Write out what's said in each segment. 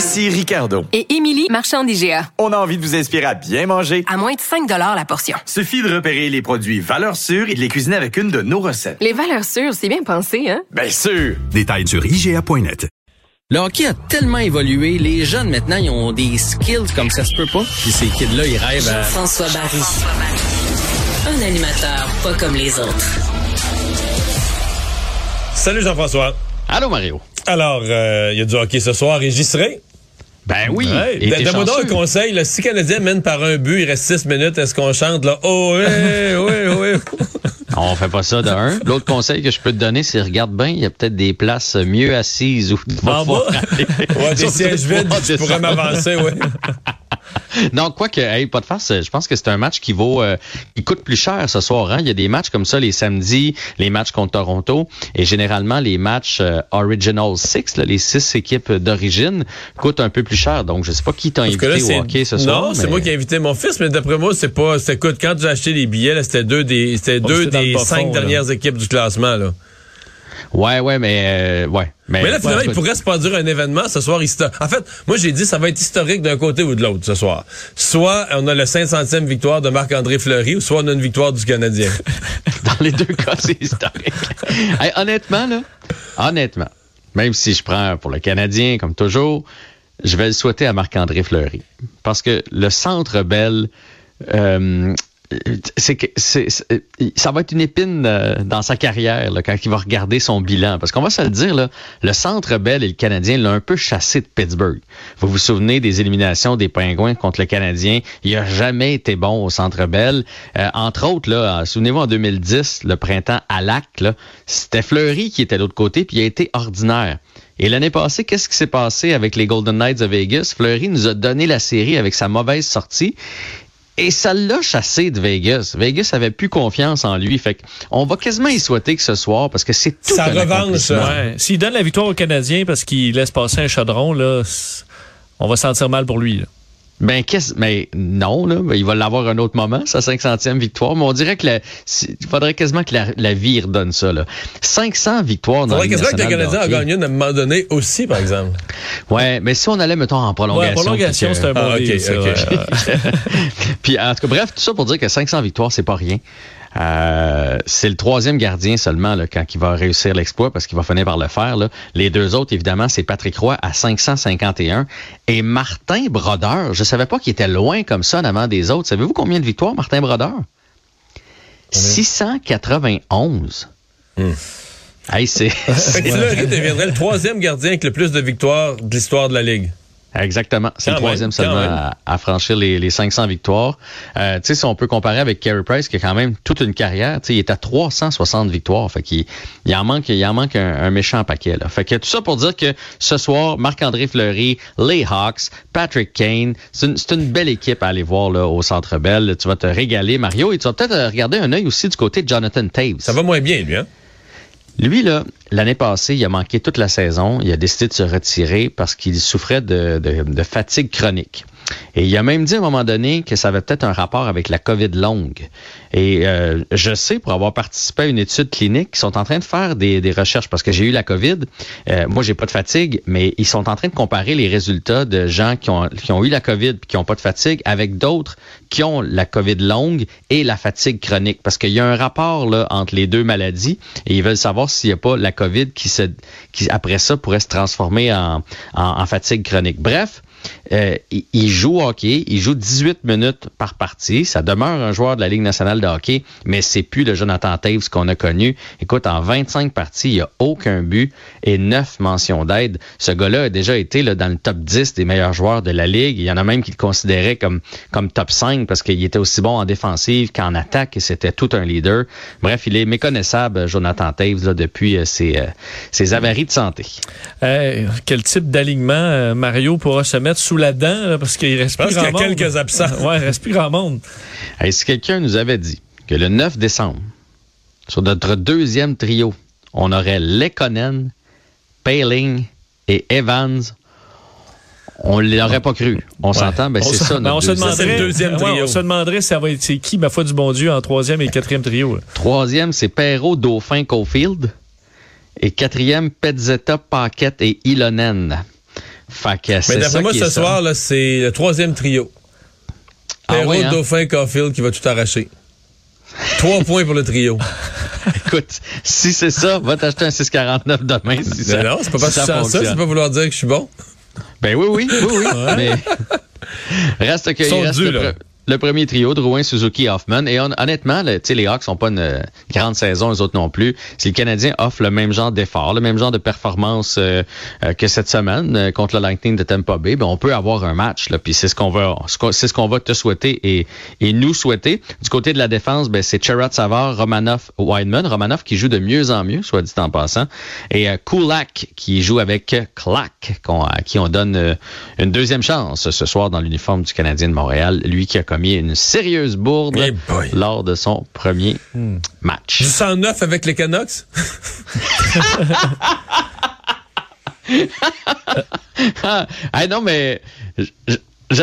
Ici Ricardo. Et Émilie, marchand d'IGA. On a envie de vous inspirer à bien manger. À moins de 5 la portion. Suffit de repérer les produits valeurs sûres et de les cuisiner avec une de nos recettes. Les valeurs sûres, c'est bien pensé, hein? Bien sûr! Détails sur IGA.net. Le hockey a tellement évolué, les jeunes maintenant, ils ont des skills comme ça se peut pas. Puis ces kids-là, ils rêvent à... François Barry. Un animateur pas comme les autres. Salut Jean-François. Allô Mario. Alors, euh, il y a du hockey ce soir, Régisseré. Ben oui. Ouais. Et t'es Donne-moi donc un conseil. Là, si le Canadien mène par un but, il reste six minutes, est-ce qu'on chante là? Oh oui, oui, oui. On fait pas ça de un. L'autre conseil que je peux te donner, c'est regarde bien, il y a peut-être des places mieux assises où tu vas. Ouais, des sièges vides, je pourrais m'avancer, oui. Non, quoi que, hey, pas de farce, je pense que c'est un match qui vaut, euh, qui coûte plus cher ce soir. Hein? Il y a des matchs comme ça les samedis, les matchs contre Toronto, et généralement les matchs euh, Original Six, là, les six équipes d'origine, coûtent un peu plus cher. Donc, je sais pas qui t'a là, invité c'est- au hockey ce soir. Non, c'est moi qui ai invité mon fils, mais d'après moi, c'est pas. c'est- Écoute, quand j'ai acheté les billets, là, c'était deux des, c'était deux des cinq fond, là. dernières équipes du classement, là. Ouais, ouais, mais euh, ouais. Mais, Mais là, finalement, ouais, il pourrait se produire un événement ce soir historique. En fait, moi, j'ai dit ça va être historique d'un côté ou de l'autre ce soir. Soit on a le 500e victoire de Marc-André Fleury, ou soit on a une victoire du Canadien. Dans les deux cas, c'est historique. Hey, honnêtement, là, honnêtement, même si je prends pour le Canadien, comme toujours, je vais le souhaiter à Marc-André Fleury. Parce que le Centre Bell, euh, c'est que c'est, ça va être une épine euh, dans sa carrière là, quand il va regarder son bilan. Parce qu'on va se le dire, là, le Centre Bell et le Canadien l'ont un peu chassé de Pittsburgh. Vous vous souvenez des éliminations des Pingouins contre le Canadien? Il a jamais été bon au Centre Bell. Euh, entre autres, là, souvenez-vous en 2010, le printemps à Lac, c'était Fleury qui était de l'autre côté, puis il a été ordinaire. Et l'année passée, qu'est-ce qui s'est passé avec les Golden Knights de Vegas? Fleury nous a donné la série avec sa mauvaise sortie. Et ça l'a chassé de Vegas. Vegas avait plus confiance en lui. Fait on va quasiment y souhaiter que ce soir parce que c'est tout Sa un revanche. Ouais. S'il donne la victoire aux Canadiens parce qu'il laisse passer un chaudron, là, on va sentir mal pour lui. là. Ben, qu'est-ce, mais non, là, ben, il va l'avoir un autre moment, sa 500e victoire. Mais on dirait que la- il faudrait quasiment que la, la vie redonne ça, là. 500 victoires dans Faudrait la Ligue quasiment que le Canadien a gagné une à un moment donné aussi, par exemple. Ouais, mais si on allait, mettons, en prolongation. Ouais, prolongation, c'est un bon Ah, ok, deal, ça, ok. ouais. Puis en tout cas, bref, tout ça pour dire que 500 victoires, c'est pas rien. Euh, c'est le troisième gardien seulement là, quand il va réussir l'exploit parce qu'il va finir par le faire. Là. Les deux autres, évidemment, c'est Patrick Roy à 551 et Martin Brodeur. Je savais pas qu'il était loin comme ça en avant des autres. Savez-vous combien de victoires, Martin Brodeur? 691. Hey, c'est... Que Fleury deviendrait le troisième gardien avec le plus de victoires de l'histoire de la Ligue. Exactement. C'est le troisième seulement à, à franchir les, les 500 victoires. Euh, tu sais, si on peut comparer avec Carey Price, qui a quand même toute une carrière, tu sais, il est à 360 victoires. Fait qu'il il en manque, il en manque un, un méchant paquet. Là. Fait que tout ça pour dire que ce soir, Marc-André Fleury, les Hawks, Patrick Kane, c'est une, belle équipe à aller voir là, au Centre Bell. Tu vas te régaler, Mario, et tu vas peut-être regarder un œil aussi du côté de Jonathan Taves. Ça va moins bien, lui, hein? Lui, là, l'année passée, il a manqué toute la saison. Il a décidé de se retirer parce qu'il souffrait de, de- de fatigue chronique. Et il a même dit à un moment donné que ça avait peut-être un rapport avec la COVID longue. Et euh, je sais, pour avoir participé à une étude clinique, qu'ils sont en train de faire des, recherches parce que j'ai eu la COVID. Euh, moi, j'ai pas de fatigue, mais ils sont en train de comparer les résultats de gens qui ont, qui ont eu la COVID puis qui ont pas de fatigue avec d'autres qui ont la COVID longue et la fatigue chronique. Parce qu'il y a un rapport là, entre les deux maladies et ils veulent savoir s'il n'y a pas la COVID qui, se, qui, après ça, pourrait se transformer en, en fatigue chronique. Bref, euh, il, il joue au hockey, il joue 18 minutes par partie. Ça demeure un joueur de la Ligue nationale de hockey, mais c'est plus le Jonathan Taves qu'on a connu. Écoute, en 25 parties, il n'y a aucun but et 9 mentions d'aide. Ce gars-là a déjà été là, dans le top 10 des meilleurs joueurs de la Ligue. Il y en a même qui le considéraient comme, comme top 5 parce qu'il était aussi bon en défensive qu'en attaque et c'était tout un leader. Bref, il est méconnaissable, Jonathan Taves, là, depuis euh, ses, euh, ses avaries de santé. Euh, quel type d'alignement euh, Mario pourra se mettre sous la dent là, parce qu'il reste y a monde. quelques absents. Ouais, il reste plus grand monde. Hey, si quelqu'un nous avait dit que le 9 décembre, sur notre deuxième trio, on aurait Lekonen, Paling et Evans, on ne l'aurait pas cru. On s'entend, ben c'est ça ben, notre on se demanderait, deuxième ouais, trio. on se demanderait ça va être c'est qui, ma foi du bon Dieu, en troisième et quatrième trio. là. Troisième, c'est Perrault, Dauphin, Caulfield. Et quatrième, Petzetta, Paquette et Ilonen. Fait que Mais d'après ça moi, ce ça. soir, c'est le troisième trio. Ah Perrault, hein? Dauphin, Caulfield qui va tout arracher. Trois points pour le trio. Écoute, si c'est ça, va t'acheter un 649 demain. Si ça, non, c'est pas parce si que ça, fonctionne. c'est pas vouloir dire que je suis bon. Ben oui, oui, oui, oui. mais reste que Ils sont reste dus, là. Le premier trio, Drouin, Suzuki, Hoffman. Et hon- honnêtement, le- les Hawks sont pas une euh, grande saison, les autres non plus. Si le Canadien offre le même genre d'effort, le même genre de performance euh, euh, que cette semaine euh, contre le Lightning de Tampa Bay, ben on peut avoir un match. Puis c'est ce qu'on va, c'est ce qu'on va te souhaiter et, et nous souhaiter. Du côté de la défense, ben c'est Cherat Savard, Romanov, Wideman. Romanov qui joue de mieux en mieux, soit dit en passant, et Kulak qui joue avec Clack, à qui on donne une deuxième chance ce soir dans l'uniforme du Canadien de Montréal. Lui qui a commis une sérieuse bourde Eh lors de son premier match. Du 109 avec les Canucks? Ah, hey, non, mais je-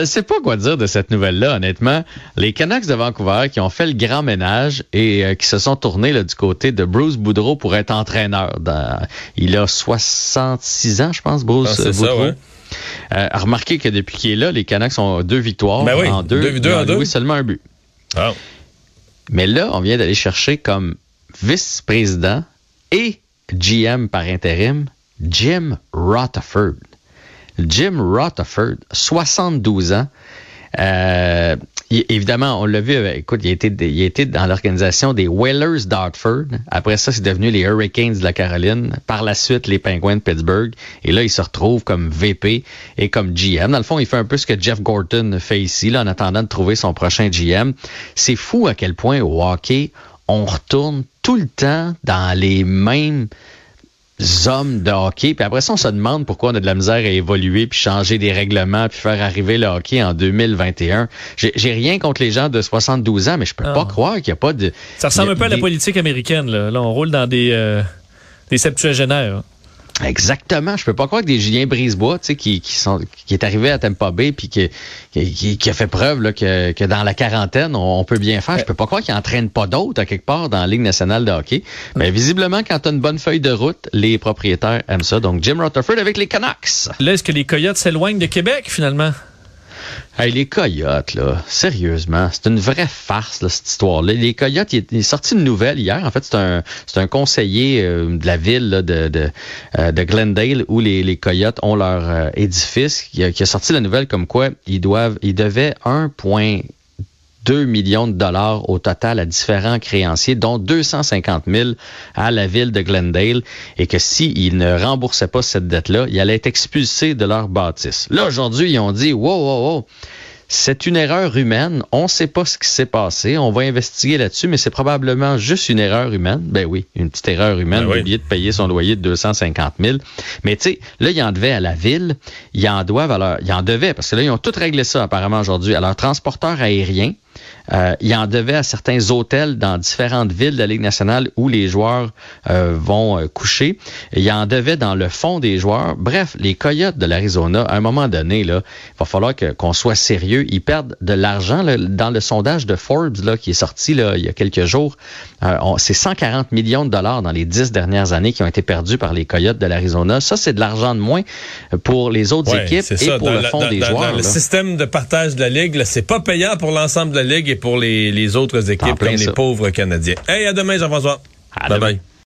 ne sais pas quoi dire de cette nouvelle-là, honnêtement. Les Canucks de Vancouver qui ont fait le grand ménage et euh, qui se sont tournés là, du côté de Bruce Boudreau pour être entraîneur. Dans- il a 66 ans, je pense, Bruce Ah, ça, Boudreau. ouais. Euh, remarquez que depuis qu'il est là, les Canucks ont deux victoires Ben oui, en deux. deux- deux Ils ont en deux. joué seulement un but. Mais là, on vient d'aller chercher comme vice-président et GM par intérim Jim Rutherford. Jim Rutherford, 72 ans. Euh, évidemment, on l'a vu, avec- écoute, il été, il dans l'organisation des Whalers d'Hartford. Après ça, c'est devenu les Hurricanes de la Caroline. Par la suite, les Penguins de Pittsburgh. Et là, il se retrouve comme VP et comme GM. Dans le fond, il fait un peu ce que Jeff Gorton fait ici, là, en attendant de trouver son prochain GM. C'est fou à quel point au hockey, on retourne tout le temps dans les mêmes hommes de hockey. Puis après ça, on se demande pourquoi on a de la misère à évoluer, puis changer des règlements, puis faire arriver le hockey en 2021. J'ai rien contre les gens de 72 ans, mais je peux Ah. pas croire qu'il n'y a pas de... Ça ressemble a un peu à la politique américaine. Là, Là, on roule dans des, euh, des septuagénaires. Exactement. Je peux pas croire que des Julien Brisebois, tu sais, qui, qui sont qui est arrivé à Tampa Bay puis qui, qui, a fait preuve là, que, que dans la quarantaine, on, peut bien faire. Je peux pas croire qu'il entraîne pas d'autres à quelque part dans la Ligue nationale de hockey. Mais visiblement, quand tu une bonne feuille de route, les propriétaires aiment ça. Donc, Jim Rutherford avec les Canucks. Là, est-ce que les Coyotes s'éloignent de Québec, finalement? Hey, les Coyotes, là, sérieusement, c'est une vraie farce, là, cette histoire-là. Les Coyotes, il est, sorti une nouvelle hier. En fait, c'est un, c'est un conseiller euh, de la ville de, de, euh, de Glendale où les, les Coyotes ont leur euh, édifice qui a, qui a sorti la nouvelle comme quoi ils doivent, ils devaient 1,2 millions de dollars au total à différents créanciers, dont 250 000 à la ville de Glendale, et que s'ils ne remboursaient pas cette dette-là, ils allaient être expulsés de leur bâtisse. Là, aujourd'hui, ils ont dit, wow, wow, wow, c'est une erreur humaine. On ne sait pas ce qui s'est passé. On va investiguer là-dessus, mais c'est probablement juste une erreur humaine. Ben oui, une petite erreur humaine, Ben oui. oublier de payer son loyer de 250 000. Mais tu sais, là, ils en devaient à la ville. Ils en doivent à leur... Ils en devaient, parce que là, ils ont tout réglé ça apparemment aujourd'hui, à leur transporteur aérien. Euh, ils en devaient à certains hôtels dans différentes villes de la Ligue nationale où les joueurs euh, vont euh, coucher. Ils en devaient dans le fond des joueurs. Bref, les Coyotes de l'Arizona, à un moment donné, là, il va falloir que- qu'on soit sérieux. Ils perdent de l'argent. là. Dans le sondage de Forbes là, qui est sorti là, il y a quelques jours, euh, on- c'est 140 millions de dollars dans les dix dernières années qui ont été perdus par les Coyotes de l'Arizona. Ça, c'est de l'argent de moins pour les autres Ouais, équipes et ça. pour Dans le fond dans- des dans- joueurs. dans le système de partage de la Ligue, c'est pas payant pour l'ensemble de la Ligue et pour les, les autres équipes comme les pauvres Canadiens. Hey, à demain, Jean-François. À Bye demain. bye.